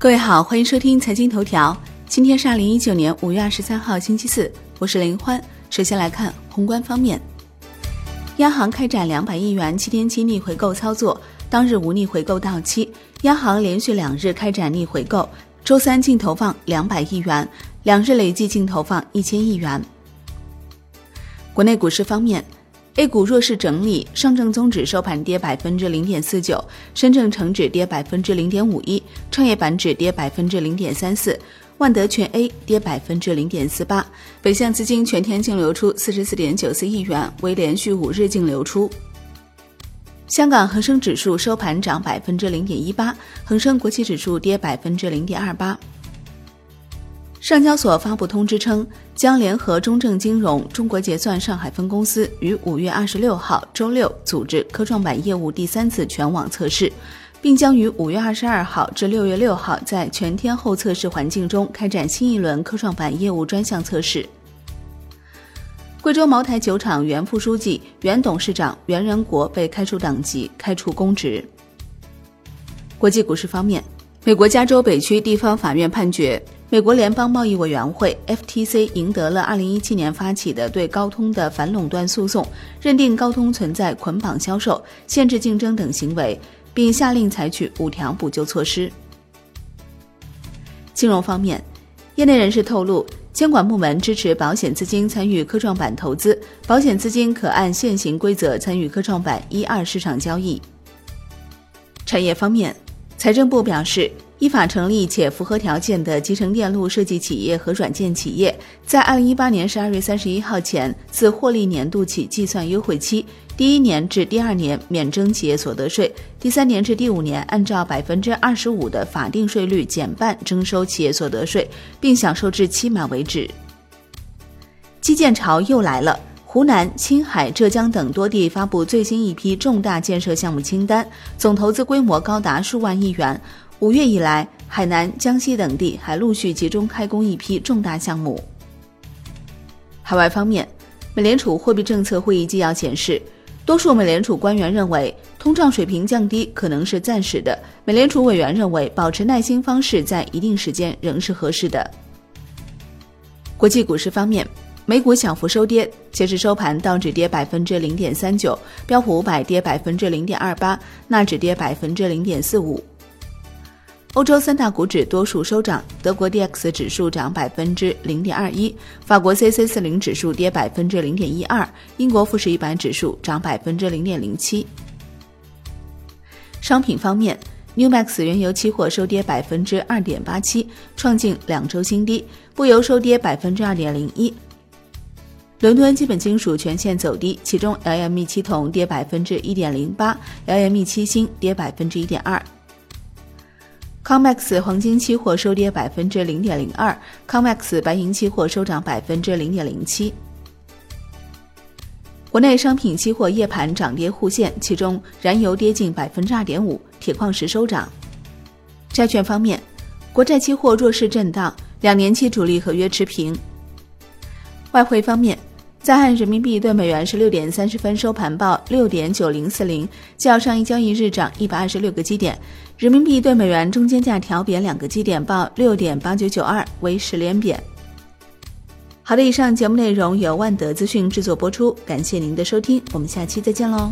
各位好，欢迎收听财经头条。今天是二零一九年五月二十三号，星期四，我是林欢。首先来看宏观方面，央行开展两百亿元七天期逆回购操作，当日无逆回购到期。央行连续两日开展逆回购，周三净投放两百亿元，两日累计净投放一千亿元。国内股市方面。A 股弱势整理，上证综指收盘跌百分之零点四九，深证成指跌百分之零点五一，创业板指跌百分之零点三四，万德全 A 跌百分之零点四八。北向资金全天净流出四十四点九四亿元，为连续五日净流出。香港恒生指数收盘涨百分之零点一八，恒生国企指数跌百分之零点二八。上交所发布通知称，将联合中证金融、中国结算上海分公司于五月二十六号周六组织科创板业务第三次全网测试，并将于五月二十二号至六月六号在全天候测试环境中开展新一轮科创板业务专项测试。贵州茅台酒厂原副书记、原董事长袁仁国被开除党籍、开除公职。国际股市方面，美国加州北区地方法院判决。美国联邦贸易委员会 （FTC） 赢得了2017年发起的对高通的反垄断诉讼，认定高通存在捆绑销售、限制竞争等行为，并下令采取五条补救措施。金融方面，业内人士透露，监管部门支持保险资金参与科创板投资，保险资金可按现行规则参与科创板一二市场交易。产业方面，财政部表示。依法成立且符合条件的集成电路设计企业和软件企业，在二零一八年十二月三十一号前，自获利年度起计算优惠期，第一年至第二年免征企业所得税，第三年至第五年按照百分之二十五的法定税率减半征收企业所得税，并享受至期满为止。基建潮又来了，湖南、青海、浙江等多地发布最新一批重大建设项目清单，总投资规模高达数万亿元。五月以来，海南、江西等地还陆续集中开工一批重大项目。海外方面，美联储货币政策会议纪要显示，多数美联储官员认为通胀水平降低可能是暂时的。美联储委员认为，保持耐心方式在一定时间仍是合适的。国际股市方面，美股小幅收跌，截至收盘，道指跌百分之零点三九，标普五百跌百分之零点二八，纳指跌百分之零点四五。欧洲三大股指多数收涨，德国 D X 指数涨百分之零点二一，法国 C C 四零指数跌百分之零点一二，英国富时一百指数涨百分之零点零七。商品方面，New Max 原油期货收跌百分之二点八七，创近两周新低，布油收跌百分之二点零一。伦敦基本金属全线走低，其中 L M E 七铜跌百分之一点零八，L M E 七锌跌百分之一点二。Comex 黄金期货收跌百分之零点零二，Comex 白银期货收涨百分之零点零七。国内商品期货夜盘涨跌互现，其中燃油跌近百分之二点五，铁矿石收涨。债券方面，国债期货弱势震荡，两年期主力合约持平。外汇方面。在岸人民币对美元十六点三十分收盘报六点九零四零，较上一交易日涨一百二十六个基点。人民币对美元中间价调贬两个基点，报六点八九九二，为十连贬。好的，以上节目内容由万德资讯制作播出，感谢您的收听，我们下期再见喽。